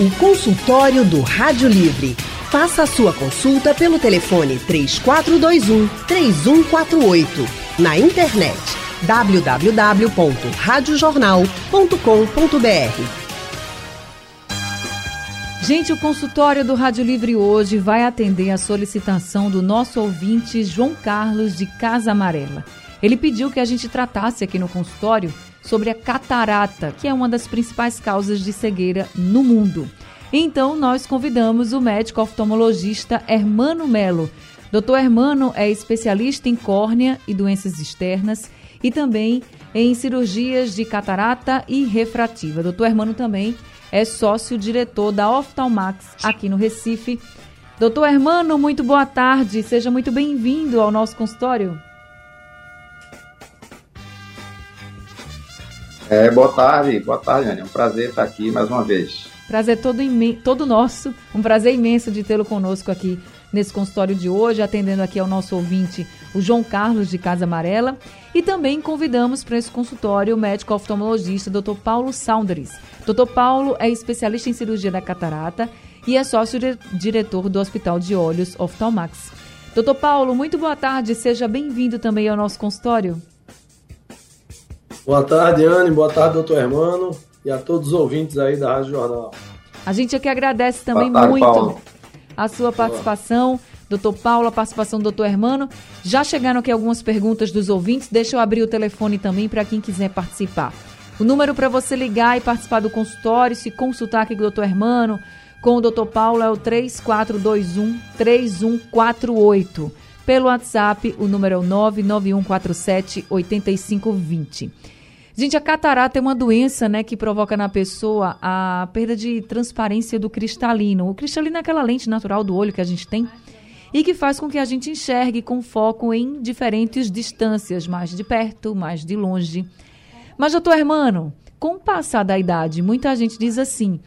O consultório do Rádio Livre. Faça a sua consulta pelo telefone 3421 3148. Na internet www.radiojornal.com.br. Gente, o consultório do Rádio Livre hoje vai atender a solicitação do nosso ouvinte João Carlos de Casa Amarela. Ele pediu que a gente tratasse aqui no consultório sobre a catarata, que é uma das principais causas de cegueira no mundo. Então, nós convidamos o médico oftalmologista Hermano Melo. Doutor Hermano é especialista em córnea e doenças externas e também em cirurgias de catarata e refrativa. Doutor Hermano também é sócio-diretor da Oftalmax aqui no Recife. Doutor Hermano, muito boa tarde, seja muito bem-vindo ao nosso consultório. É, boa tarde, boa tarde, Ana. É um prazer estar aqui mais uma vez. Prazer todo, todo nosso, um prazer imenso de tê-lo conosco aqui nesse consultório de hoje, atendendo aqui ao nosso ouvinte, o João Carlos de Casa Amarela. E também convidamos para esse consultório o médico oftalmologista Dr. Paulo Saunders. Dr. Paulo é especialista em cirurgia da catarata e é sócio-diretor do Hospital de Olhos Oftalmax. Doutor Paulo, muito boa tarde, seja bem-vindo também ao nosso consultório. Boa tarde, Anne, boa tarde, doutor Hermano, e a todos os ouvintes aí da Rádio Jornal. A gente aqui agradece também tarde, muito Paulo. a sua participação. Doutor Paulo, a participação do doutor Hermano. Já chegaram aqui algumas perguntas dos ouvintes. Deixa eu abrir o telefone também para quem quiser participar. O número para você ligar e participar do consultório, se consultar aqui com o doutor Hermano, com o doutor Paulo, é o 3421 3148. Pelo WhatsApp, o número é o 99147 8520. Gente, a catarata é uma doença, né, que provoca na pessoa a perda de transparência do cristalino. O cristalino é aquela lente natural do olho que a gente tem e que faz com que a gente enxergue com foco em diferentes distâncias, mais de perto, mais de longe. Mas, doutor Hermano, com o passar da idade, muita gente diz assim,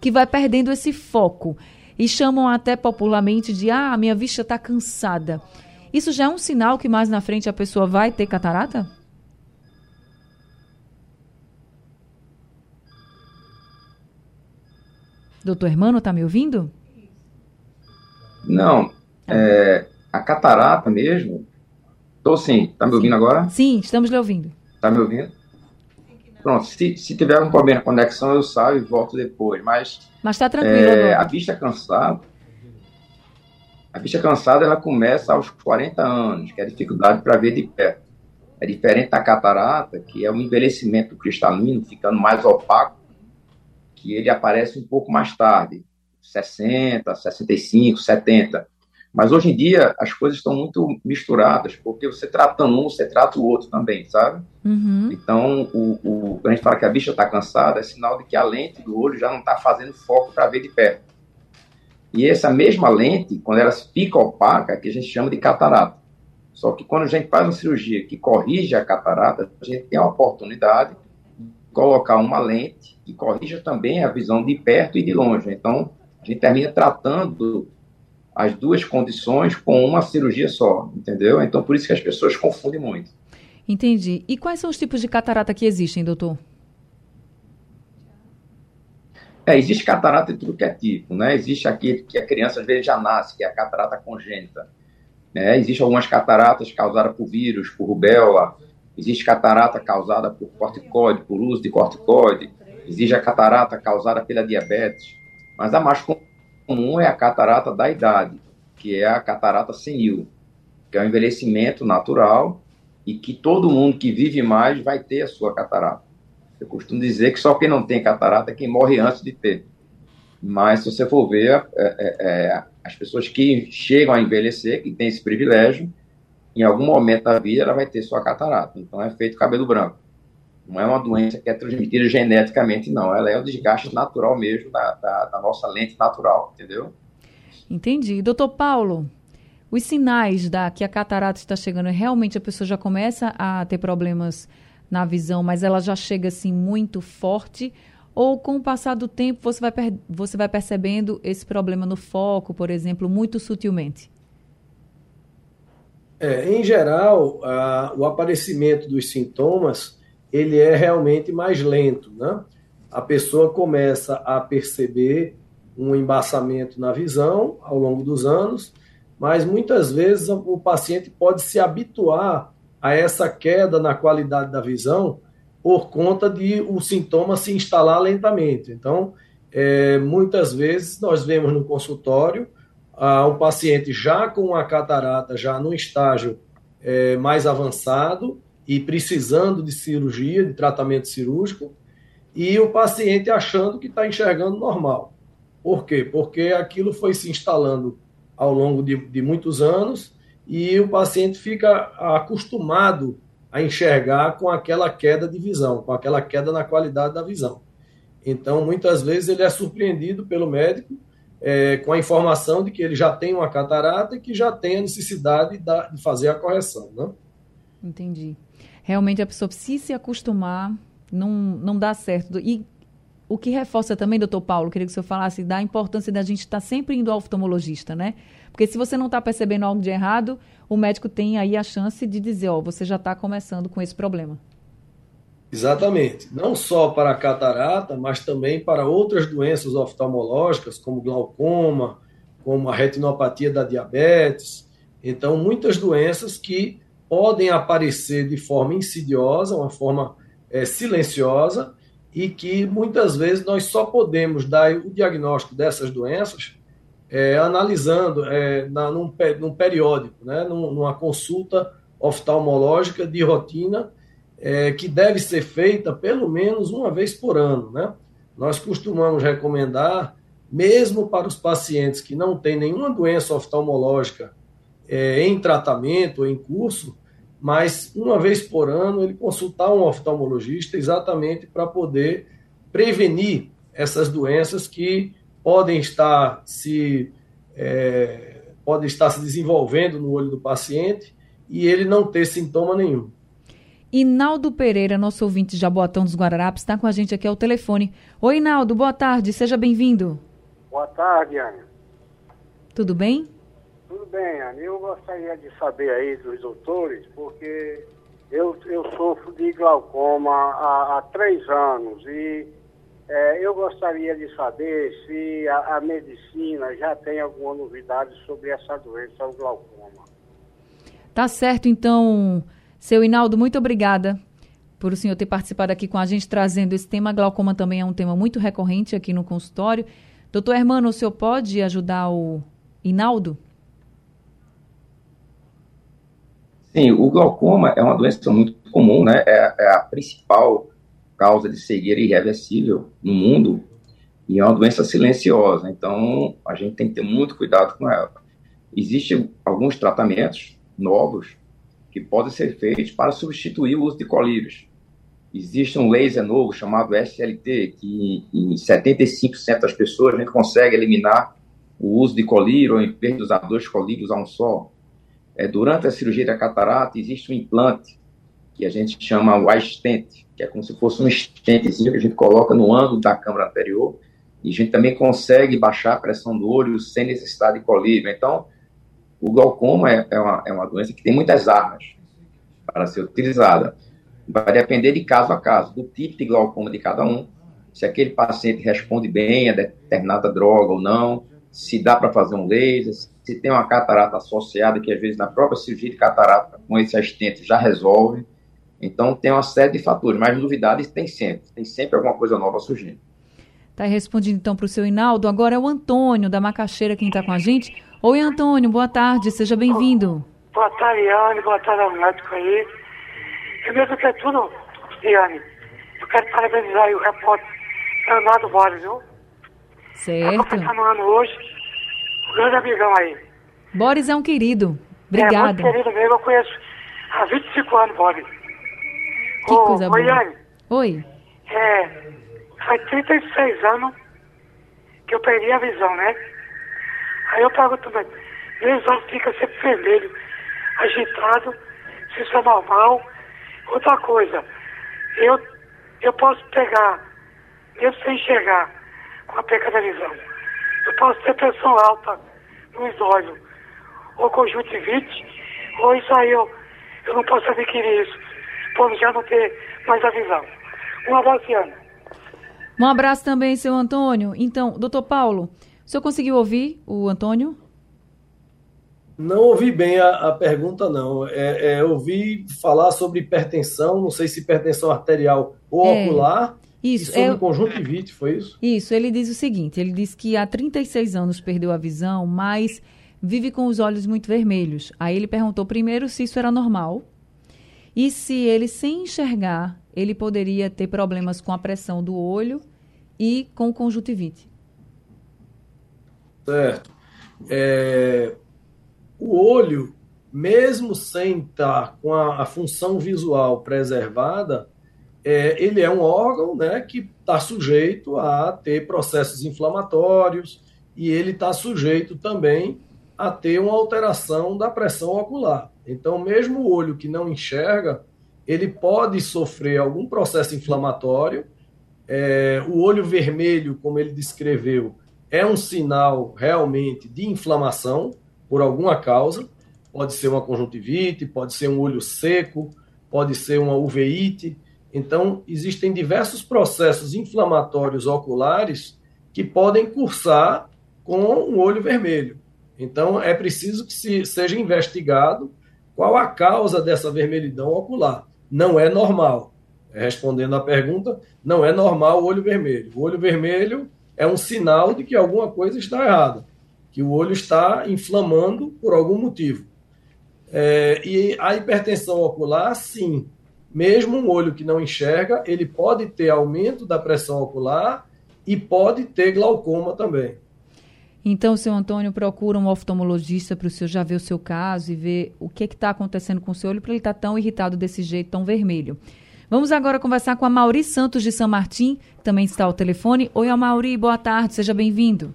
que vai perdendo esse foco e chamam até popularmente de ah, minha vista está cansada. Isso já é um sinal que mais na frente a pessoa vai ter catarata? Doutor Hermano, está me ouvindo? Não, é, a catarata mesmo. Estou sim. Está me ouvindo agora? Sim, estamos lhe ouvindo. Está me ouvindo? Pronto, se, se tiver algum problema na conexão, eu saio e volto depois. Mas. Mas está tranquilo. É, a vista cansada. A vista cansada ela começa aos 40 anos, que é a dificuldade para ver de perto. É diferente da catarata, que é o envelhecimento cristalino, ficando mais opaco, que ele aparece um pouco mais tarde, 60, 65, 70. Mas hoje em dia as coisas estão muito misturadas, porque você tratando um, você trata o outro também, sabe? Uhum. Então, o, o, quando a gente fala que a bicha está cansada, é sinal de que a lente do olho já não está fazendo foco para ver de perto. E essa mesma lente, quando ela fica opaca, que a gente chama de catarata. Só que quando a gente faz uma cirurgia que corrige a catarata, a gente tem a oportunidade de colocar uma lente que corrija também a visão de perto e de longe. Então, a gente termina tratando as duas condições com uma cirurgia só, entendeu? Então, por isso que as pessoas confundem muito. Entendi. E quais são os tipos de catarata que existem, doutor? É, existe catarata de tudo que é tipo, né? Existe aqui que a criança às vezes já nasce, que é a catarata congênita. Né? Existem algumas cataratas causadas por vírus, por rubéola. Existe catarata causada por corticoide, por uso de corticoide. Existe a catarata causada pela diabetes. Mas a mais comum é a catarata da idade, que é a catarata senil, que é o envelhecimento natural e que todo mundo que vive mais vai ter a sua catarata. Eu costumo dizer que só quem não tem catarata é quem morre antes de ter. Mas se você for ver, é, é, é, as pessoas que chegam a envelhecer, que têm esse privilégio, em algum momento da vida ela vai ter sua catarata. Então é feito cabelo branco. Não é uma doença que é transmitida geneticamente, não. Ela é o desgaste natural mesmo da, da, da nossa lente natural, entendeu? Entendi. Doutor Paulo, os sinais da que a catarata está chegando, realmente a pessoa já começa a ter problemas na visão, mas ela já chega assim muito forte? Ou com o passar do tempo você vai, você vai percebendo esse problema no foco, por exemplo, muito sutilmente? É, em geral, a, o aparecimento dos sintomas ele é realmente mais lento, né? A pessoa começa a perceber um embaçamento na visão ao longo dos anos, mas muitas vezes o paciente pode se habituar a essa queda na qualidade da visão por conta de o sintoma se instalar lentamente. Então, é, muitas vezes nós vemos no consultório ah, um paciente já com a catarata, já num estágio é, mais avançado e precisando de cirurgia, de tratamento cirúrgico, e o paciente achando que está enxergando normal. Por quê? Porque aquilo foi se instalando ao longo de, de muitos anos e o paciente fica acostumado a enxergar com aquela queda de visão, com aquela queda na qualidade da visão. Então, muitas vezes, ele é surpreendido pelo médico é, com a informação de que ele já tem uma catarata e que já tem a necessidade da, de fazer a correção. Né? Entendi. Realmente, a pessoa precisa se acostumar, não, não dá certo. E o que reforça também, doutor Paulo, queria que o senhor falasse da importância da gente estar sempre indo ao oftalmologista, né? Porque se você não está percebendo algo de errado, o médico tem aí a chance de dizer, ó, você já está começando com esse problema. Exatamente. Não só para a catarata, mas também para outras doenças oftalmológicas, como glaucoma, como a retinopatia da diabetes. Então, muitas doenças que podem aparecer de forma insidiosa, uma forma é, silenciosa, e que muitas vezes nós só podemos dar o diagnóstico dessas doenças é, analisando é, na, num, num, periódico, né, numa consulta oftalmológica de rotina, é, que deve ser feita pelo menos uma vez por ano. Né? Nós costumamos recomendar, mesmo para os pacientes que não têm nenhuma doença oftalmológica é, em tratamento em curso, mas uma vez por ano ele consultar um oftalmologista exatamente para poder prevenir essas doenças que podem estar se é, podem estar se desenvolvendo no olho do paciente e ele não ter sintoma nenhum. Inaldo Pereira, nosso ouvinte de Jaboatão dos Guararapes, está com a gente aqui ao telefone. Oi, Inaldo, boa tarde, seja bem-vindo. Boa tarde, Ana. Tudo bem? Tudo bem, Ana. Eu gostaria de saber aí dos doutores, porque eu, eu sofro de glaucoma há, há três anos e é, eu gostaria de saber se a, a, medicina já tem alguma novidade sobre essa doença, o glaucoma. Tá certo, então, seu Inaldo, muito obrigada por o senhor ter participado aqui com a gente, trazendo esse tema. Glaucoma também é um tema muito recorrente aqui no consultório. Doutor Hermano, o senhor pode ajudar o Inaldo? Sim, o glaucoma é uma doença muito comum, né? É, é a principal causa de cegueira irreversível no mundo e é uma doença silenciosa. Então, a gente tem que ter muito cuidado com ela. Existem alguns tratamentos novos que podem ser feitos para substituir o uso de colírios. Existe um laser novo chamado SLT, que em 75% das pessoas a gente consegue eliminar o uso de colírio, ou em vez de usar dois colírios, a um só. É, durante a cirurgia da catarata, existe um implante que a gente chama o stent, que é como se fosse um estentezinho que a gente coloca no ângulo da câmara anterior, e a gente também consegue baixar a pressão do olho sem necessidade de colírio. Então, o glaucoma é, é, uma, é uma doença que tem muitas armas para ser utilizada. Vai depender de caso a caso, do tipo de glaucoma de cada um, se aquele paciente responde bem a determinada droga ou não, se dá para fazer um laser, se tem uma catarata associada, que às vezes na própria cirurgia de catarata, com esse assistente, já resolve. Então, tem uma série de fatores, mas novidades tem sempre. Tem sempre alguma coisa nova surgindo. Está respondido então para o seu Inaldo. Agora é o Antônio, da Macaxeira, quem está com a gente. Oi, Antônio, boa tarde, seja bem-vindo. Boa tarde, Yane, boa tarde ao médico aí. Primeiro que é tudo, Yane, eu quero parabenizar o repórter Leonardo Borges, viu? Certo. Está completando hoje grande amigão aí. Boris é um querido. Obrigada. É muito querido mesmo, eu conheço há 25 anos, Boris. Que Ô, coisa boa. Oi. É, faz 36 anos que eu perdi a visão, né? Aí eu pergunto, mas meus olhos ficam sempre vermelhos, agitado, se isso é normal. Outra coisa, eu, eu posso pegar, mesmo sem enxergar, com a perca da visão eu posso ter pressão alta nos olhos, ou conjuntivite, ou isso aí eu, eu não posso adquirir isso, já não ter mais a visão. Um abraço, Ana. Um abraço também, seu Antônio. Então, doutor Paulo, o senhor conseguiu ouvir o Antônio? Não ouvi bem a, a pergunta, não. É, é, ouvi falar sobre hipertensão, não sei se hipertensão arterial ou é, ocular. Isso, e sobre é, conjuntivite, foi isso? Isso, ele diz o seguinte, ele diz que há 36 anos perdeu a visão, mas vive com os olhos muito vermelhos. Aí ele perguntou primeiro se isso era normal e se ele, sem enxergar, ele poderia ter problemas com a pressão do olho e com conjuntivite. Certo. É, o olho, mesmo sem estar com a, a função visual preservada, é, ele é um órgão né, que está sujeito a ter processos inflamatórios e ele está sujeito também a ter uma alteração da pressão ocular. Então, mesmo o olho que não enxerga, ele pode sofrer algum processo inflamatório. É, o olho vermelho, como ele descreveu, é um sinal realmente de inflamação por alguma causa. Pode ser uma conjuntivite, pode ser um olho seco, pode ser uma uveíte. Então, existem diversos processos inflamatórios oculares que podem cursar com o olho vermelho. Então, é preciso que se, seja investigado qual a causa dessa vermelhidão ocular. Não é normal. Respondendo à pergunta, não é normal o olho vermelho. O olho vermelho é um sinal de que alguma coisa está errada que o olho está inflamando por algum motivo. É, e a hipertensão ocular, sim, mesmo um olho que não enxerga, ele pode ter aumento da pressão ocular e pode ter glaucoma também. Então, seu Antônio procura um oftalmologista para o senhor já ver o seu caso e ver o que está acontecendo com o seu olho para ele estar tá tão irritado desse jeito, tão vermelho. Vamos agora conversar com a Mauri Santos de São Martim, que também está ao telefone. Oi, Mauri, boa tarde, seja bem-vindo.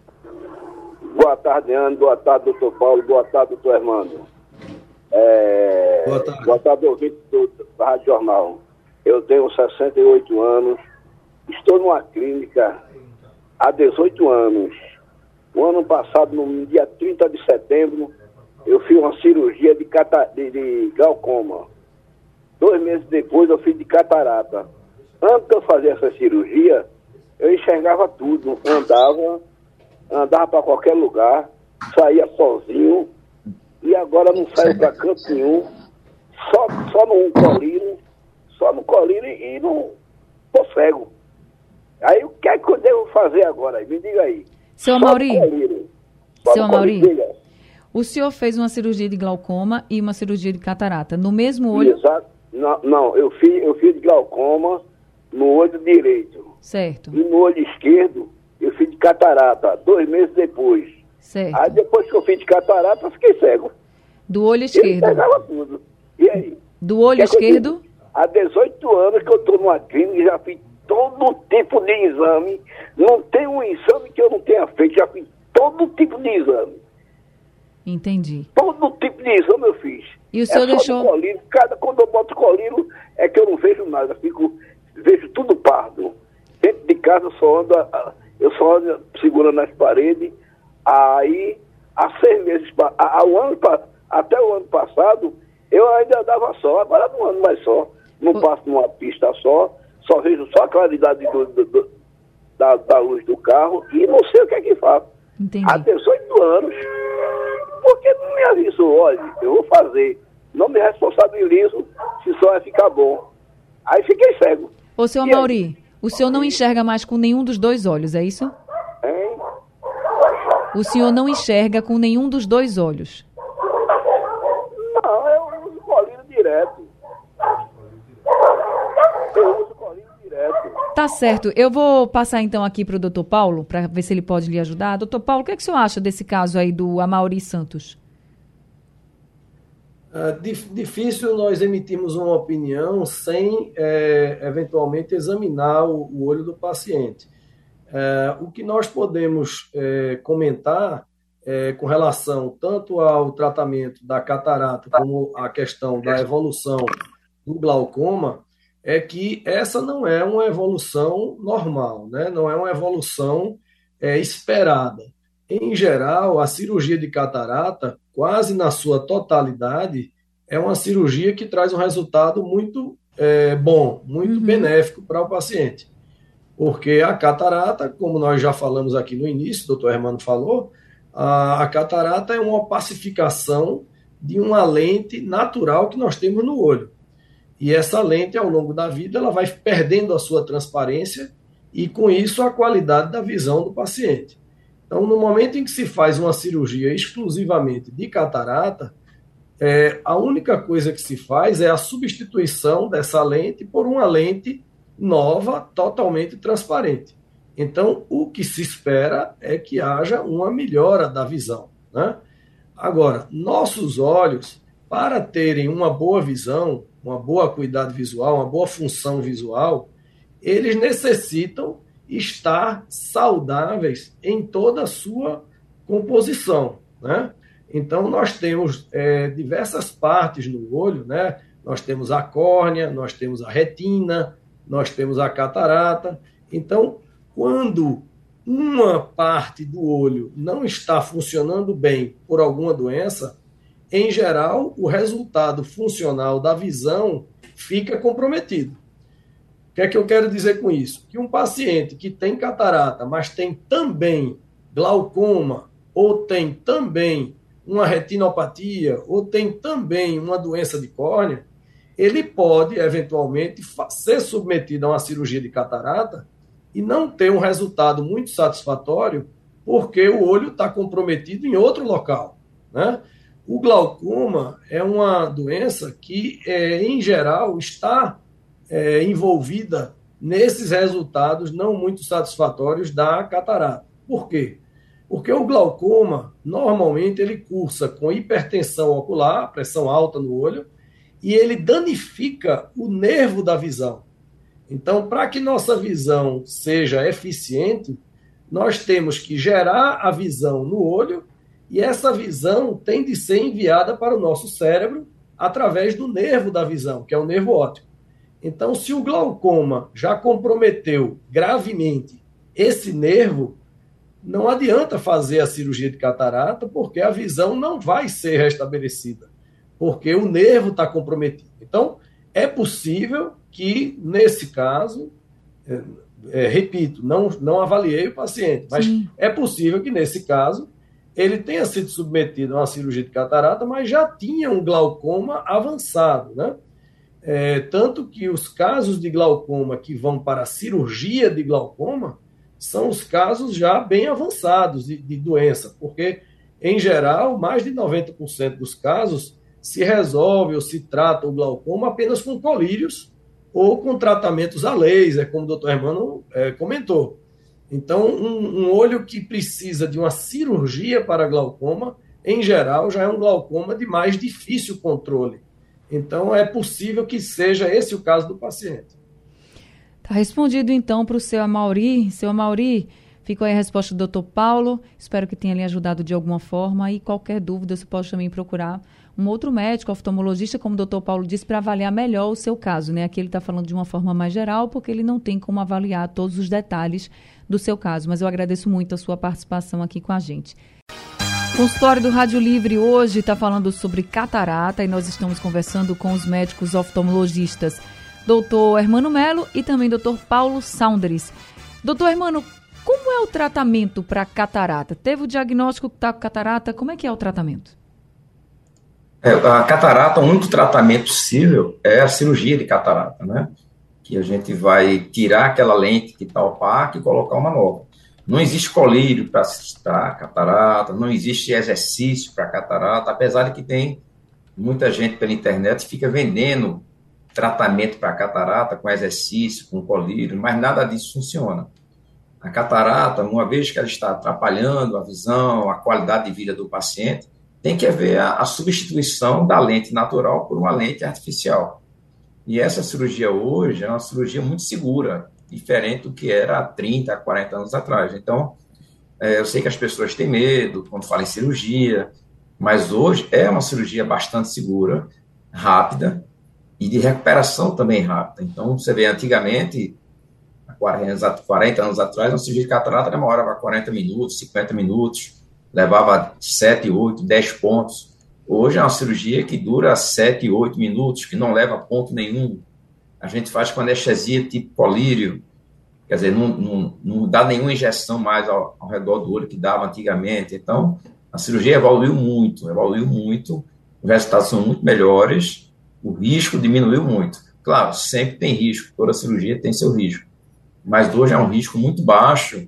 Boa tarde, Ana. Boa tarde, doutor Paulo. Boa tarde, doutor Armando. É... Boa tarde. Boa tarde, ouvinte do Rádio Jornal. Eu tenho 68 anos. Estou numa clínica há 18 anos. O ano passado, no dia 30 de setembro, eu fiz uma cirurgia de, cata... de, de glaucoma. Dois meses depois, eu fiz de catarata. Antes de eu fazer essa cirurgia, eu enxergava tudo, andava andava para qualquer lugar, saía sozinho, e agora não saio para canto nenhum, só, só no colírio, só no colírio e não tô cego. Aí o que é que eu devo fazer agora? Me diga aí. Seu Mauri, seu Mauri, o senhor fez uma cirurgia de glaucoma e uma cirurgia de catarata no mesmo olho? Exato. Não, não eu, fiz, eu fiz glaucoma no olho direito. Certo. E no olho esquerdo eu fiz de catarata, dois meses depois. Certo. Aí depois que eu fiz de catarata, eu fiquei cego. Do olho esquerdo? Eu tudo. E aí? Do olho esquerdo? Há 18 anos que eu estou numa clínica, já fiz todo tipo de exame. Não tem um exame que eu não tenha feito, já fiz todo tipo de exame. Entendi. Todo tipo de exame eu fiz. E o senhor é deixou. Colírio. Cada, quando eu boto colírio, é que eu não vejo nada, fico, vejo tudo pardo. Dentro de casa só anda eu só segurando nas paredes. Aí, há seis meses, ao ano, até o ano passado, eu ainda dava só, agora não ando mais só. Não passo numa pista só, só vejo só a claridade do, do, do, da, da, luz do carro e não sei o que é que faço. Entendi. Há 18 anos. Por que não me avisou? Olha, eu vou fazer. Não me responsabilizo se só vai ficar bom. Aí fiquei cego. Ô, senhor Mauri, o senhor não enxerga mais com nenhum dos dois olhos, é isso? Hein? O senhor não enxerga com nenhum dos dois olhos? Não, eu uso colírio direto. Eu uso colírio direto. Tá certo. Eu vou passar então aqui para o doutor Paulo, para ver se ele pode lhe ajudar. Doutor Paulo, o que, é que o senhor acha desse caso aí do Amauri Santos? É difícil nós emitirmos uma opinião sem é, eventualmente examinar o, o, olho do paciente. É, o que nós podemos é, comentar é, com relação tanto ao tratamento da catarata como a questão da evolução do glaucoma é que essa não é uma evolução normal, né? não é uma evolução é, esperada. Em geral, a cirurgia de catarata quase na sua totalidade, é uma cirurgia que traz um resultado muito é, bom, muito uhum. benéfico para o paciente. Porque a catarata, como nós já falamos aqui no início, o doutor Hermano falou, a, a catarata é uma pacificação de uma lente natural que nós temos no olho. E essa lente, ao longo da vida, ela vai perdendo a sua transparência e, com isso, a qualidade da visão do paciente. Então, no momento em que se faz uma cirurgia exclusivamente de catarata, é, a única coisa que se faz é a substituição dessa lente por uma lente nova, totalmente transparente. Então, o que se espera é que haja uma melhora da visão. Né? Agora, nossos olhos, para terem uma boa visão, uma boa acuidade visual, uma boa função visual, eles necessitam estar saudáveis em toda a sua composição, né? Então, nós temos é, diversas partes no olho, né? Nós temos a córnea, nós temos a retina, nós temos a catarata. Então, quando uma parte do olho não está funcionando bem por alguma doença, em geral, o resultado funcional da visão fica comprometido. O que é que eu quero dizer com isso? Que um paciente que tem catarata, mas tem também glaucoma, ou tem também uma retinopatia, ou tem também uma doença de córnea, ele pode, eventualmente, ser submetido a uma cirurgia de catarata e não ter um resultado muito satisfatório, porque o olho está comprometido em outro local. Né? O glaucoma é uma doença que, é, em geral, está é, envolvida nesses resultados não muito satisfatórios da catarata. Por quê? Porque o glaucoma, normalmente, ele cursa com hipertensão ocular, pressão alta no olho, e ele danifica o nervo da visão. Então, para que nossa visão seja eficiente, nós temos que gerar a visão no olho e essa visão tem de ser enviada para o nosso cérebro através do nervo da visão, que é o nervo óptico. Então, se o glaucoma já comprometeu gravemente esse nervo, não adianta fazer a cirurgia de catarata, porque a visão não vai ser restabelecida, porque o nervo está comprometido. Então, é possível que, nesse caso, é, é, repito, não, não avaliei o paciente, mas Sim. é possível que, nesse caso, ele tenha sido submetido a uma cirurgia de catarata, mas já tinha um glaucoma avançado, né? É, tanto que os casos de glaucoma que vão para a cirurgia de glaucoma são os casos já bem avançados de, de doença, porque, em geral, mais de 90% dos casos se resolve ou se trata o glaucoma apenas com colírios ou com tratamentos a laser, como o doutor Hermano é, comentou. Então, um, um, olho que precisa de uma cirurgia para glaucoma, em geral, já é um glaucoma de mais difícil controle. Então, é possível que seja esse o caso do paciente. Está respondido, então, para o seu Amauri. Seu Amauri, ficou aí a resposta do doutor Paulo. Espero que tenha lhe ajudado de alguma forma. E qualquer dúvida, você pode também procurar um outro médico, oftalmologista, como o doutor Paulo disse, para avaliar melhor o seu caso. Né? Aqui ele está falando de uma forma mais geral, porque ele não tem como avaliar todos os detalhes do seu caso. Mas eu agradeço muito a sua participação aqui com a gente. O consultório do Rádio Livre hoje está falando sobre catarata e nós estamos conversando com os médicos oftalmologistas, doutor Hermano Melo e também doutor Paulo Saunders. Doutor Hermano, como é o tratamento para catarata? Teve o diagnóstico que está com catarata, como é que é o tratamento? É, a catarata, o único tratamento possível é a cirurgia de catarata, né? Que a gente vai tirar aquela lente que está opaca e colocar uma nova. Não existe colírio para catarata, não existe exercício para catarata, apesar de que tem muita gente pela internet fica vendendo tratamento para catarata com exercício, com colírio, mas nada disso funciona. A catarata, uma vez que ela está atrapalhando a visão, a qualidade de vida do paciente, tem que haver a, a substituição da lente natural por uma lente artificial. E essa cirurgia hoje é uma cirurgia muito segura, diferente do que era há 30, 40 anos atrás. Então, é, eu sei que as pessoas têm medo quando falam em cirurgia, mas hoje é uma cirurgia bastante segura, rápida e de recuperação também rápida. Então, você vê, antigamente, há 40 anos atrás, uma cirurgia de catarata demorava 40 minutos, 50 minutos, levava 7, 8, 10 pontos. Hoje é uma cirurgia que dura 7, 8 minutos, que não leva ponto nenhum. A gente faz com anestesia tipo colírio, quer dizer, não, não, não dá nenhuma injeção mais ao, ao redor do olho que dava antigamente. Então, a cirurgia evoluiu muito, evoluiu muito, os resultados são muito melhores, o risco diminuiu muito. Claro, sempre tem risco, toda cirurgia tem seu risco, mas hoje é um risco muito baixo,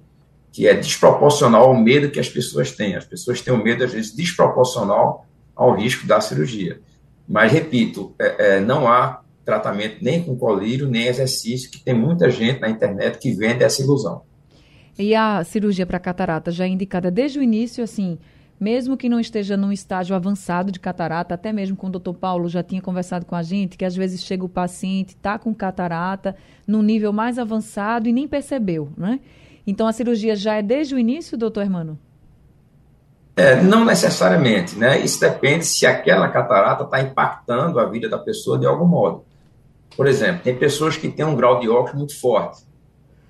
que é desproporcional ao medo que as pessoas têm. As pessoas têm um medo, às vezes, desproporcional ao risco da cirurgia. Mas, repito, é, é, não há tratamento nem com colírio, nem exercício, que tem muita gente na internet que vende essa ilusão. E a cirurgia para catarata já é indicada desde o início, assim, mesmo que não esteja num estágio avançado de catarata, até mesmo com o doutor Paulo já tinha conversado com a gente, que às vezes chega o paciente, está com catarata, num nível mais avançado e nem percebeu, né? Então a cirurgia já é desde o início, doutor Hermano? É, não necessariamente, né? Isso depende se aquela catarata está impactando a vida da pessoa de algum modo. Por exemplo, tem pessoas que têm um grau de óculos muito forte.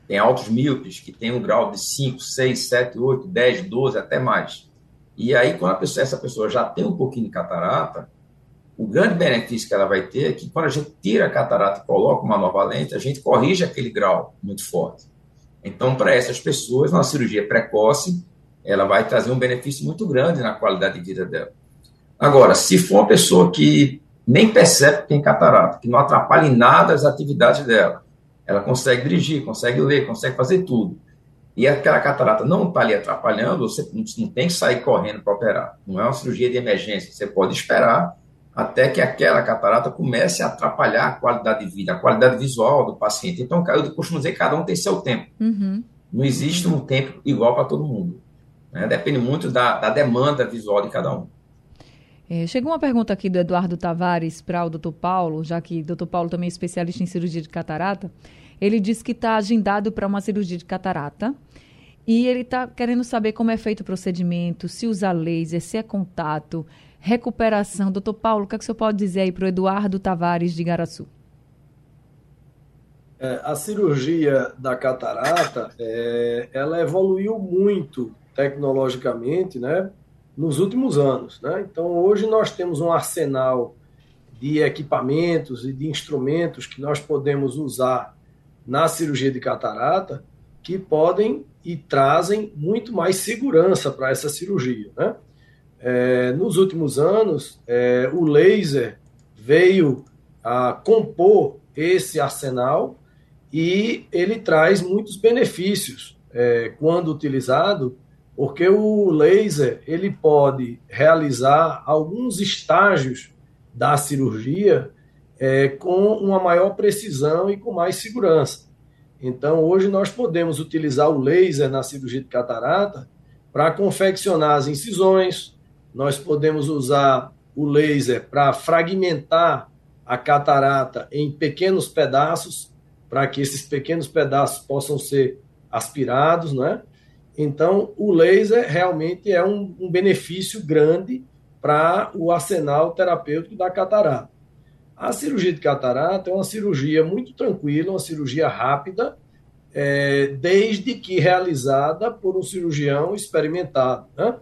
Tem altos míopes que têm um grau de 5, 6, 7, 8, 10, 12, até mais. E aí, quando pessoa, essa pessoa já tem um pouquinho de catarata, o grande benefício que ela vai ter é que quando a gente tira a catarata e coloca uma nova lente, a gente corrige aquele grau muito forte. Então, para essas pessoas, uma cirurgia precoce, ela vai trazer um benefício muito grande na qualidade de vida dela. Agora, se for uma pessoa que nem percebe que tem catarata, que não atrapalha em nada as atividades dela. Ela consegue dirigir, consegue ler, consegue fazer tudo. E aquela catarata não está ali atrapalhando, você não tem que sair correndo para operar. Não é uma cirurgia de emergência. Você pode esperar até que aquela catarata comece a atrapalhar a qualidade de vida, a qualidade visual do paciente. Então, eu costumo dizer que cada um tem seu tempo. Uhum. Não existe um tempo igual para todo mundo. Né? Depende muito da, da demanda visual de cada um. É, chegou uma pergunta aqui do Eduardo Tavares para o doutor Paulo, já que o doutor Paulo também é especialista em cirurgia de catarata. Ele disse que está agendado para uma cirurgia de catarata e ele está querendo saber como é feito o procedimento, se usa laser, se é contato, recuperação. Doutor Paulo, o que, é que o senhor pode dizer aí para o Eduardo Tavares de Garaçu? É, a cirurgia da catarata, é, ela evoluiu muito tecnologicamente, né? nos últimos anos. Né? Então, hoje nós temos um arsenal de equipamentos e de instrumentos que nós podemos usar na cirurgia de catarata que podem e trazem muito mais segurança para essa cirurgia. Né? É, nos últimos anos, é, o laser veio a compor esse arsenal e ele traz muitos benefícios é, quando utilizado porque o laser ele pode realizar alguns estágios da cirurgia é, com uma maior precisão e com mais segurança. Então, hoje nós podemos utilizar o laser na cirurgia de catarata para confeccionar as incisões, nós podemos usar o laser para fragmentar a catarata em pequenos pedaços, para que esses pequenos pedaços possam ser aspirados, né? Então, o laser realmente é um, um benefício grande para o arsenal terapêutico da catarata. A cirurgia de catarata é uma cirurgia muito tranquila, uma cirurgia rápida, é, desde que realizada por um cirurgião experimentado. Né?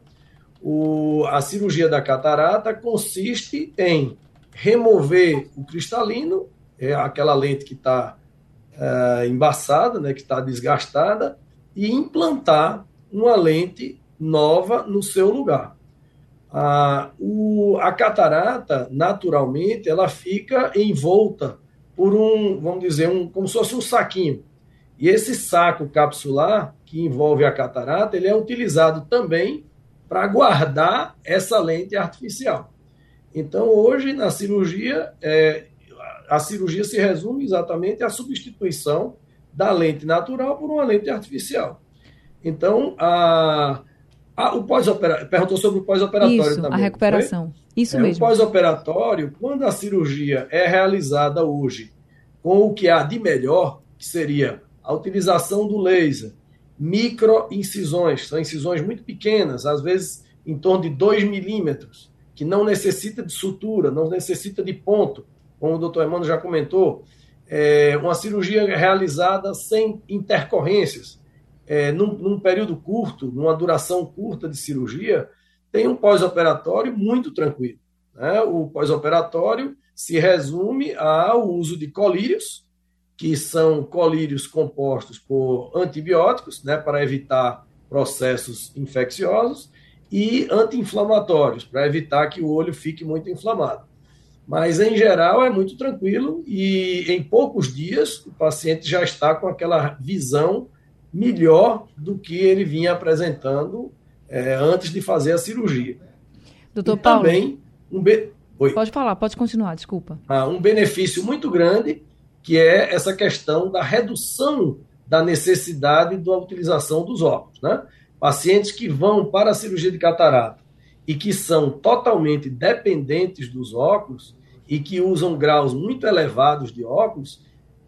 O, a cirurgia da catarata consiste em remover o cristalino, é aquela lente que está é, embaçada, né, que está desgastada, e implantar uma lente nova no seu lugar. A, o, a catarata, naturalmente, ela fica envolta por um, vamos dizer, um, como se fosse um saquinho. E esse saco capsular, que envolve a catarata, ele é utilizado também para guardar essa lente artificial. Então, hoje, na cirurgia, é, a cirurgia se resume exatamente à substituição da lente natural por uma lente artificial. Então, a, a o pós-operatório, perguntou sobre o pós-operatório também. a recuperação. Isso é, mesmo. O pós-operatório, quando a cirurgia é realizada hoje com o que há de melhor, que seria a utilização do laser, micro-incisões, são incisões muito pequenas, às vezes em torno de 2 milímetros, que não necessita de sutura, não necessita de ponto, como o doutor Emmanuel já comentou, é uma cirurgia realizada sem intercorrências, é, num, num, período curto, numa duração curta de cirurgia, tem um pós-operatório muito tranquilo. Né? O pós-operatório se resume ao uso de colírios que são colírios compostos por antibióticos, né, para evitar processos infecciosos, e anti-inflamatórios, para evitar que o olho fique muito inflamado. Mas, em geral, é muito tranquilo e, em poucos dias, o paciente já está com aquela visão melhor do que ele vinha apresentando é, antes de fazer a cirurgia. Doutor e Paulo. Também um be... Pode falar, pode continuar, desculpa. Ah, um benefício muito grande, que é essa questão da redução da necessidade da utilização dos óculos. Né? Pacientes que vão para a cirurgia de catarata e que são totalmente dependentes dos óculos e que usam graus muito elevados de óculos,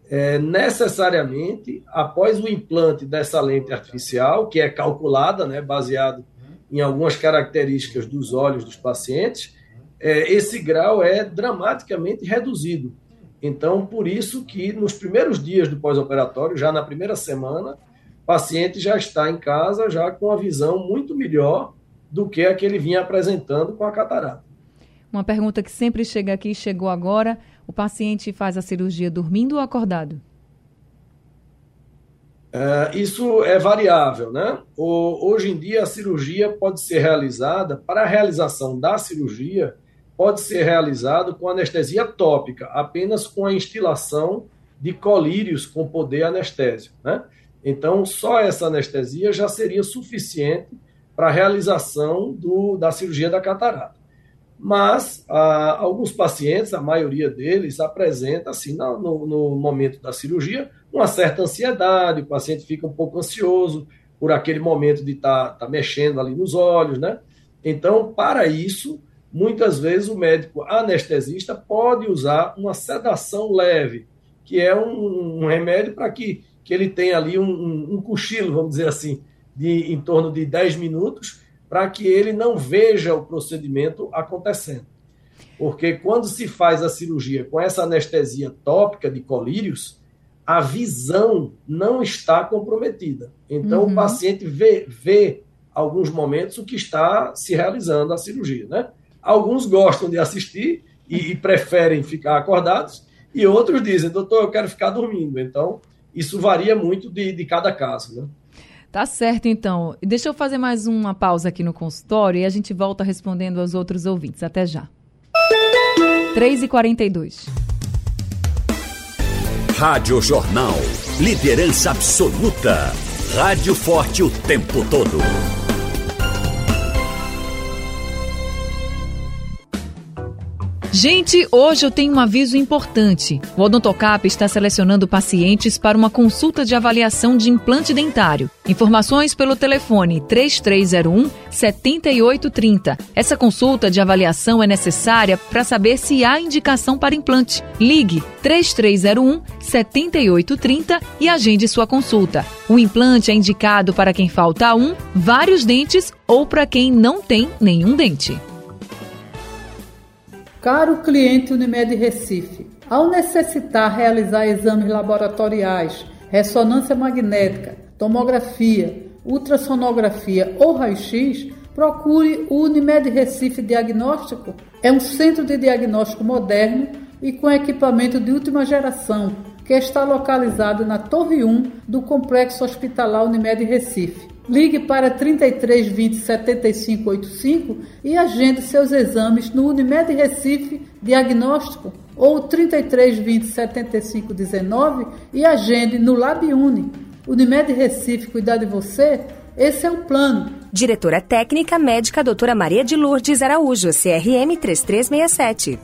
é, necessariamente, após o implante dessa lente artificial, que é calculada, né, baseado em algumas características dos olhos dos pacientes, é, esse grau é dramaticamente reduzido. Então, por isso que nos primeiros dias do pós-operatório, já na primeira semana, o paciente já está em casa já com a visão muito melhor do que a que ele vinha apresentando com a catarata. Uma pergunta que sempre chega aqui, chegou agora. O paciente faz a cirurgia dormindo ou acordado? É, isso é variável, né? O, hoje em dia, a cirurgia pode ser realizada, para a realização da cirurgia, pode ser realizado com anestesia tópica, apenas com a instilação de colírios com poder anestésico, né? Então, só essa anestesia já seria suficiente para a realização do, da cirurgia da catarata. Mas ah, alguns pacientes, a maioria deles, apresenta, assim, no, no, momento da cirurgia, uma certa ansiedade, o paciente fica um pouco ansioso por aquele momento de estar tá, tá mexendo ali nos olhos, né? Então, para isso, muitas vezes o médico anestesista pode usar uma sedação leve, que é um, um remédio para que, que ele tenha ali um, um cochilo, vamos dizer assim, de em torno de 10 minutos, para que ele não veja o procedimento acontecendo. Porque quando se faz a cirurgia com essa anestesia tópica de colírios, a visão não está comprometida. Então uhum. o paciente vê, vê alguns momentos o que está se realizando a cirurgia, né? Alguns gostam de assistir e, e preferem ficar acordados, e outros dizem, doutor, eu quero ficar dormindo. Então, isso varia muito de, de cada caso, né? Tá certo, então. Deixa eu fazer mais uma pausa aqui no consultório e a gente volta respondendo aos outros ouvintes. Até já. 3h42. Rádio Jornal. Liderança absoluta. Rádio forte o tempo todo. Gente, hoje eu tenho um aviso importante. O Odontocap está selecionando pacientes para uma consulta de avaliação de implante dentário. Informações pelo telefone 3301 7830. Essa consulta de avaliação é necessária para saber se há indicação para implante. Ligue 3301 7830 e agende sua consulta. O implante é indicado para quem falta um, vários dentes ou para quem não tem nenhum dente. Caro cliente Unimed Recife, ao necessitar realizar exames laboratoriais, ressonância magnética, tomografia, ultrassonografia ou raio-x, procure o Unimed Recife Diagnóstico. É um centro de diagnóstico moderno e com equipamento de última geração, que está localizado na Torre 1 do Complexo Hospitalar Unimed Recife. Ligue para 33 20 75 85 e agende seus exames no Unimed Recife Diagnóstico ou 33 20 75 19 e agende no LabUni. Unimed Recife cuidar de você? Esse é o plano. Diretora Técnica Médica Doutora Maria de Lourdes Araújo, CRM 3367.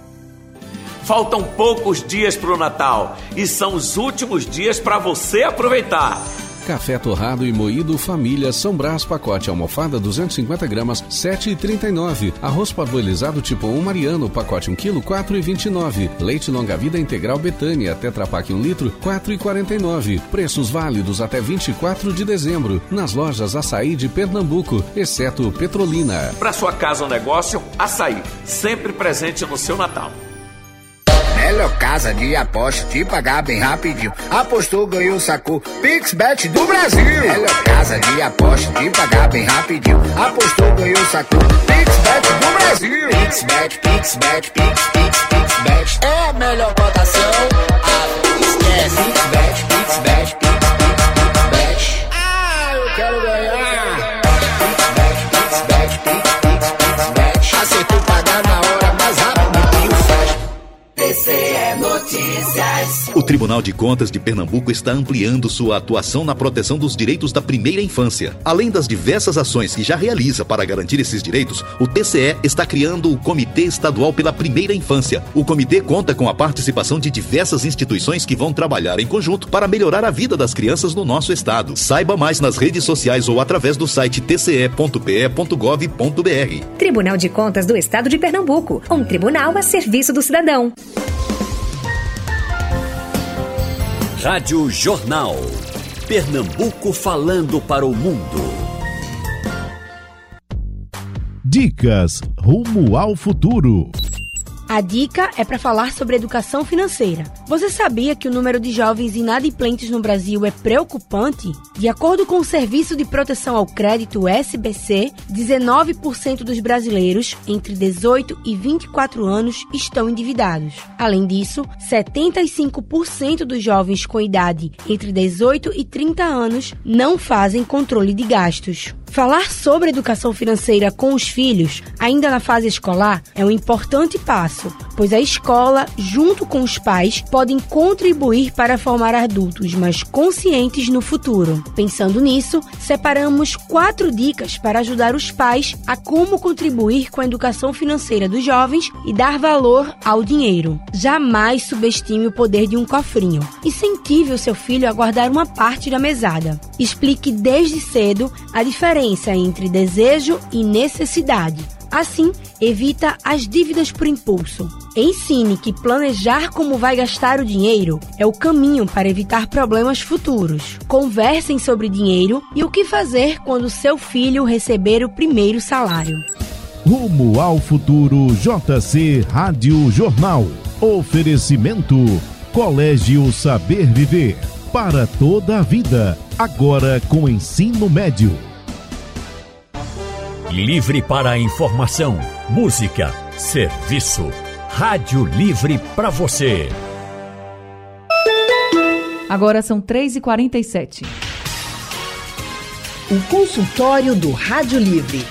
Faltam poucos dias para o Natal e são os últimos dias para você aproveitar. Café torrado e moído família São Brás pacote almofada 250 gramas 7,39. Arroz parbolizado tipo 1 Mariano pacote 1 kg 4,29. Leite longa vida integral Betânia Tetra Pak 1 litro 4,49. Preços válidos até 24 de dezembro nas lojas Açaí de Pernambuco, exceto Petrolina. Para sua casa ou negócio, Açaí, sempre presente no seu Natal. Melhor casa de aposta, te pagar bem rapidinho. Apostou, ganhou, sacou. PixBet do Brasil. Melhor casa de aposta, te pagar bem rapidinho. Apostou, ganhou, sacou. PixBet do Brasil. PixBet, PixBet, Pix, Pix, PixBet. É a melhor cotação. A é PixBet, PixBet, PixBet. Notícias. O Tribunal de Contas de Pernambuco está ampliando sua atuação na proteção dos direitos da primeira infância. Além das diversas ações que já realiza para garantir esses direitos, o TCE está criando o Comitê Estadual pela Primeira Infância. O comitê conta com a participação de diversas instituições que vão trabalhar em conjunto para melhorar a vida das crianças no nosso estado. Saiba mais nas redes sociais ou através do site tce.pe.gov.br. Tribunal de Contas do Estado de Pernambuco. Um tribunal a serviço do cidadão. Rádio Jornal. Pernambuco falando para o mundo. Dicas rumo ao futuro. A dica é para falar sobre educação financeira. Você sabia que o número de jovens inadimplentes no Brasil é preocupante? De acordo com o Serviço de Proteção ao Crédito SBC, 19% dos brasileiros entre 18 e 24 anos estão endividados. Além disso, 75% dos jovens com idade entre 18 e 30 anos não fazem controle de gastos. Falar sobre educação financeira com os filhos, ainda na fase escolar, é um importante passo, pois a escola, junto com os pais, podem contribuir para formar adultos mais conscientes no futuro. Pensando nisso, separamos quatro dicas para ajudar os pais a como contribuir com a educação financeira dos jovens e dar valor ao dinheiro. Jamais subestime o poder de um cofrinho. Incentive o seu filho a guardar uma parte da mesada. Explique desde cedo a diferença entre desejo e necessidade. Assim, evita as dívidas por impulso. Ensine que planejar como vai gastar o dinheiro é o caminho para evitar problemas futuros. Conversem sobre dinheiro e o que fazer quando seu filho receber o primeiro salário. Rumo ao futuro JC Rádio Jornal. Oferecimento Colégio Saber Viver. Para toda a vida. Agora com ensino médio. Livre para a informação, música, serviço. Rádio Livre para você. Agora são 3h47. O consultório do Rádio Livre.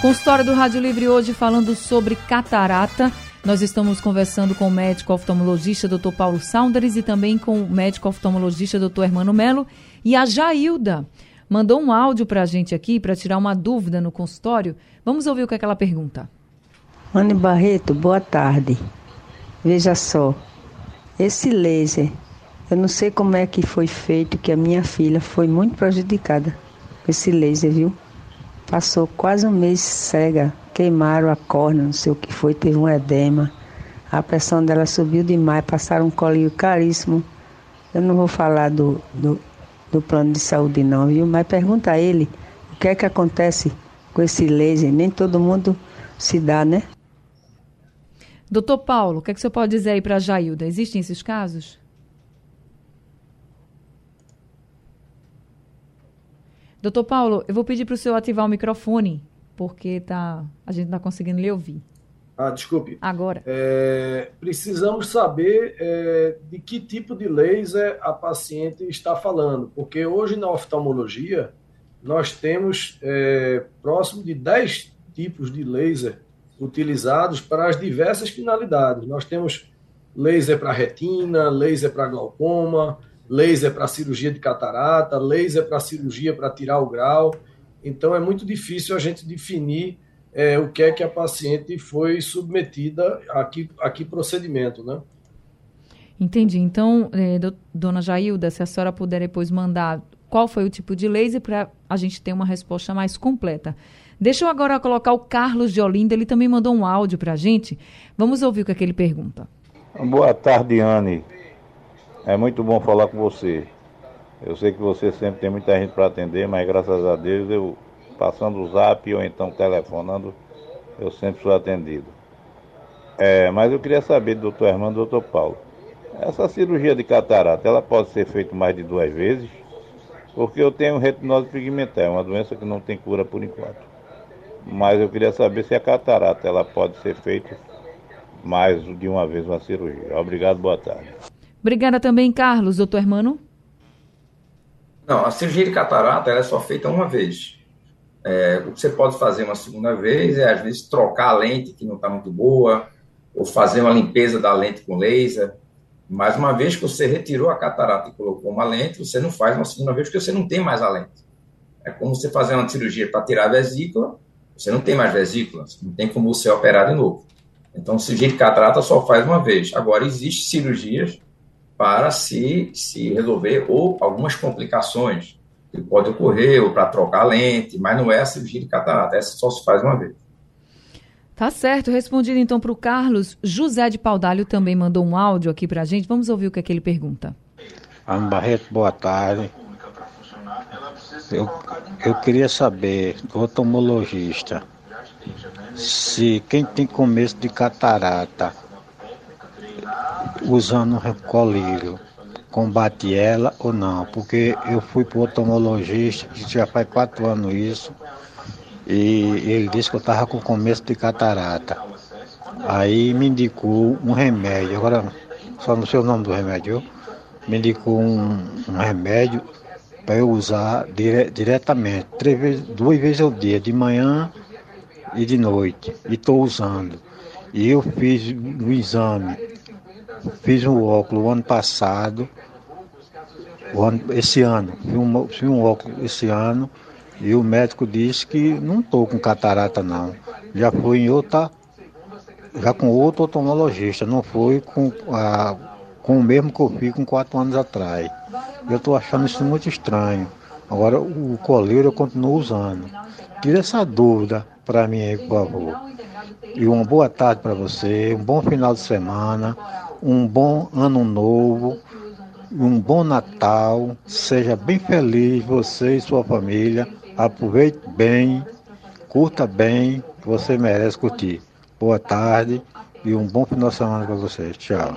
Consultório do Rádio Livre hoje falando sobre catarata. Nós estamos conversando com o médico oftalmologista Dr. Paulo Saunders e também com o médico oftalmologista Dr. Hermano Melo e a Jailda mandou um áudio para a gente aqui para tirar uma dúvida no consultório. Vamos ouvir o que, é que ela pergunta. Anne Barreto, boa tarde. Veja só, esse laser, eu não sei como é que foi feito, que a minha filha foi muito prejudicada com esse laser, viu? Passou quase um mês cega, queimaram a córnea, não sei o que foi, teve um edema. A pressão dela subiu demais, passaram um colinho caríssimo. Eu não vou falar do, do, do plano de saúde não, viu? Mas pergunta a ele o que é que acontece com esse laser. Nem todo mundo se dá, né? Doutor Paulo, o que, é que você pode dizer aí para a Jailda? Existem esses casos? Doutor Paulo, eu vou pedir para o senhor ativar o microfone, porque tá, a gente não está conseguindo lhe ouvir. Ah, desculpe. Agora. É, precisamos saber é, de que tipo de laser a paciente está falando, porque hoje na oftalmologia nós temos é, próximo de 10 tipos de laser utilizados para as diversas finalidades. Nós temos laser para retina, laser para glaucoma, laser para cirurgia de catarata, laser para cirurgia para tirar o grau. Então é muito difícil a gente definir é, o que é que a paciente foi submetida a que, a que procedimento, né? Entendi. Então, é, do, dona Jailda, se a senhora puder depois mandar qual foi o tipo de laser para a gente ter uma resposta mais completa. Deixa eu agora colocar o Carlos de Olinda, ele também mandou um áudio para a gente. Vamos ouvir o que, é que ele pergunta. Boa tarde, Anne. É muito bom falar com você. Eu sei que você sempre tem muita gente para atender, mas graças a Deus eu passando o zap ou então telefonando, eu sempre sou atendido. É, mas eu queria saber do doutor Hermano e do doutor Paulo. Essa cirurgia de catarata, ela pode ser feita mais de duas vezes? Porque eu tenho retinose pigmentar, uma doença que não tem cura por enquanto. Mas eu queria saber se a catarata ela pode ser feita mais de uma vez uma cirurgia. Obrigado, boa tarde. Obrigada também, Carlos. Doutor Hermano? Não, a cirurgia de catarata é só feita uma vez. É, o que você pode fazer uma segunda vez é, às vezes, trocar a lente que não está muito boa, ou fazer uma limpeza da lente com laser. Mas uma vez que você retirou a catarata e colocou uma lente, você não faz uma segunda vez porque você não tem mais a lente. É como você fazer uma cirurgia para tirar a vesícula, você não tem mais vesícula, não tem como você operar de novo. Então, cirurgia de catarata só faz uma vez. Agora, existem cirurgias para se, se resolver ou algumas complicações que pode ocorrer, ou para trocar a lente, mas não é a cirurgia de catarata, essa só se faz uma vez. Tá certo, respondido então para o Carlos, José de Paudalho também mandou um áudio aqui para a gente, vamos ouvir o que, é que ele pergunta. Ana Barreto, boa tarde. Eu, eu queria saber do oftalmologista se quem tem começo de catarata usando colírio combate ela ou não, porque eu fui para o oftalmologista, já faz quatro anos isso, e ele disse que eu estava com começo de catarata. Aí me indicou um remédio, agora só não sei o nome do remédio, me indicou um, um remédio para eu usar dire, diretamente, três vezes, duas vezes ao dia, de manhã e de noite, e estou usando. E eu fiz o exame, fiz um óculos o ano passado, ano, esse ano, fiz um, fiz um óculos esse ano, e o médico disse que não estou com catarata não. Já fui em outra, já com outro oftalmologista, não foi com, com o mesmo que eu fiz com quatro anos atrás. Eu estou achando isso muito estranho. Agora o colírio eu continuo usando. Tira essa dúvida para mim aí, por favor. E uma boa tarde para você, um bom final de semana, um bom ano novo, um bom Natal. Seja bem feliz você e sua família. Aproveite bem, curta bem, você merece curtir. Boa tarde e um bom final de semana para vocês. Tchau.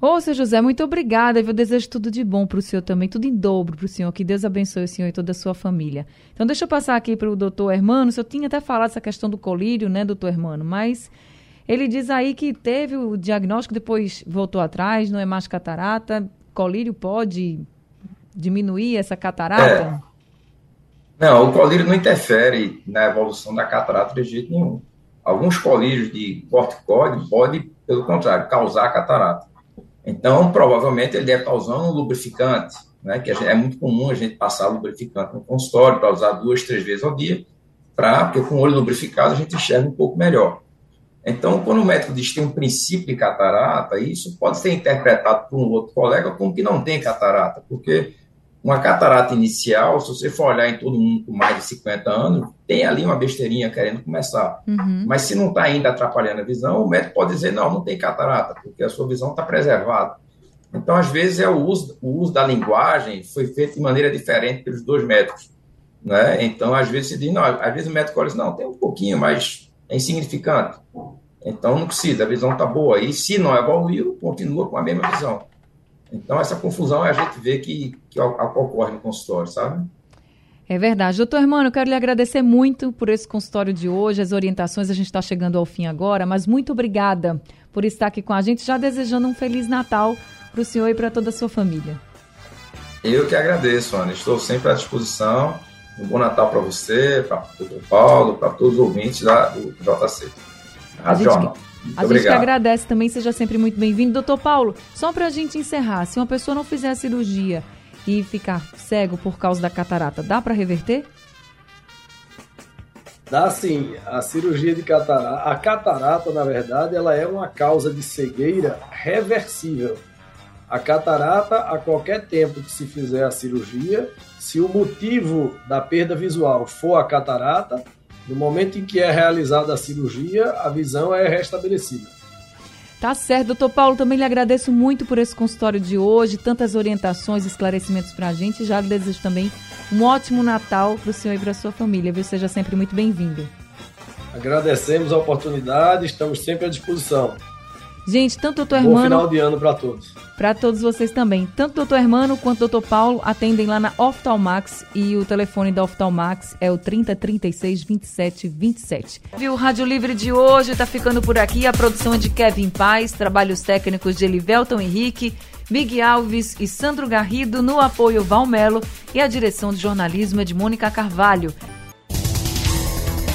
Ô, seu José, muito obrigada. Eu desejo tudo de bom para o senhor também, tudo em dobro para o senhor. Que Deus abençoe o senhor e toda a sua família. Então, deixa eu passar aqui para o doutor Hermano. O senhor tinha até falado essa questão do colírio, né, doutor Hermano? Mas ele diz aí que teve o diagnóstico, depois voltou atrás, não é mais catarata. Colírio pode diminuir essa catarata? É. Não, o colírio não interfere na evolução da catarata de jeito nenhum. Alguns colírios de corticoide podem, pelo contrário, causar catarata. Então, provavelmente, ele deve estar usando um lubrificante, né, que é muito comum a gente passar lubrificante no consultório para usar duas, três vezes ao dia, pra, porque com o olho lubrificado a gente enxerga um pouco melhor. Então, quando o médico diz que tem um princípio de catarata, isso pode ser interpretado por um outro colega como que não tem catarata, porque uma catarata inicial, se você for olhar em todo mundo com mais de 50 anos, tem ali uma besteirinha querendo começar. Uhum. Mas se não está ainda atrapalhando a visão, o médico pode dizer, não, não tem catarata, porque a sua visão está preservada. Então, às vezes, é o uso, o uso da linguagem foi feito de maneira diferente pelos dois médicos. Né? Então, às vezes, se diz, não, às vezes o médico olha assim, não, tem um pouquinho, mas é insignificante. Então, não precisa, a visão está boa. E se não evoluiu, continua com a mesma visão. Então, essa confusão a gente vê que, que ocorre no consultório, sabe? É verdade. Doutor Hermano, eu quero lhe agradecer muito por esse consultório de hoje, as orientações, a gente está chegando ao fim agora, mas muito obrigada por estar aqui com a gente, já desejando um Feliz Natal para o senhor e para toda a sua família. Eu que agradeço, Ana. Estou sempre à disposição. Um bom Natal para você, para o Paulo, para todos os ouvintes da, do JC. A gente, a gente que agradece também, seja sempre muito bem-vindo. Doutor Paulo, só para a gente encerrar, se uma pessoa não fizer a cirurgia e ficar cego por causa da catarata, dá para reverter? Dá sim. A cirurgia de catarata, a catarata, na verdade, ela é uma causa de cegueira reversível. A catarata, a qualquer tempo que se fizer a cirurgia, se o motivo da perda visual for a catarata, no momento em que é realizada a cirurgia, a visão é restabelecida. Tá certo, doutor Paulo, também lhe agradeço muito por esse consultório de hoje, tantas orientações e esclarecimentos para a gente. Já lhe desejo também um ótimo Natal para o senhor e para a sua família, viu? Seja sempre muito bem-vindo. Agradecemos a oportunidade, estamos sempre à disposição. Gente, tanto o doutor Hermano. Bom final de ano para todos. Para todos vocês também. Tanto o doutor Hermano quanto o doutor Paulo atendem lá na Oftalmax e o telefone da Oftalmax é o 3036 27 27. Viu? O Rádio Livre de hoje está ficando por aqui. A produção é de Kevin Paz, trabalhos técnicos de Elivelton Henrique. Big Alves e Sandro Garrido, no apoio Valmelo e a direção de jornalismo é de Mônica Carvalho.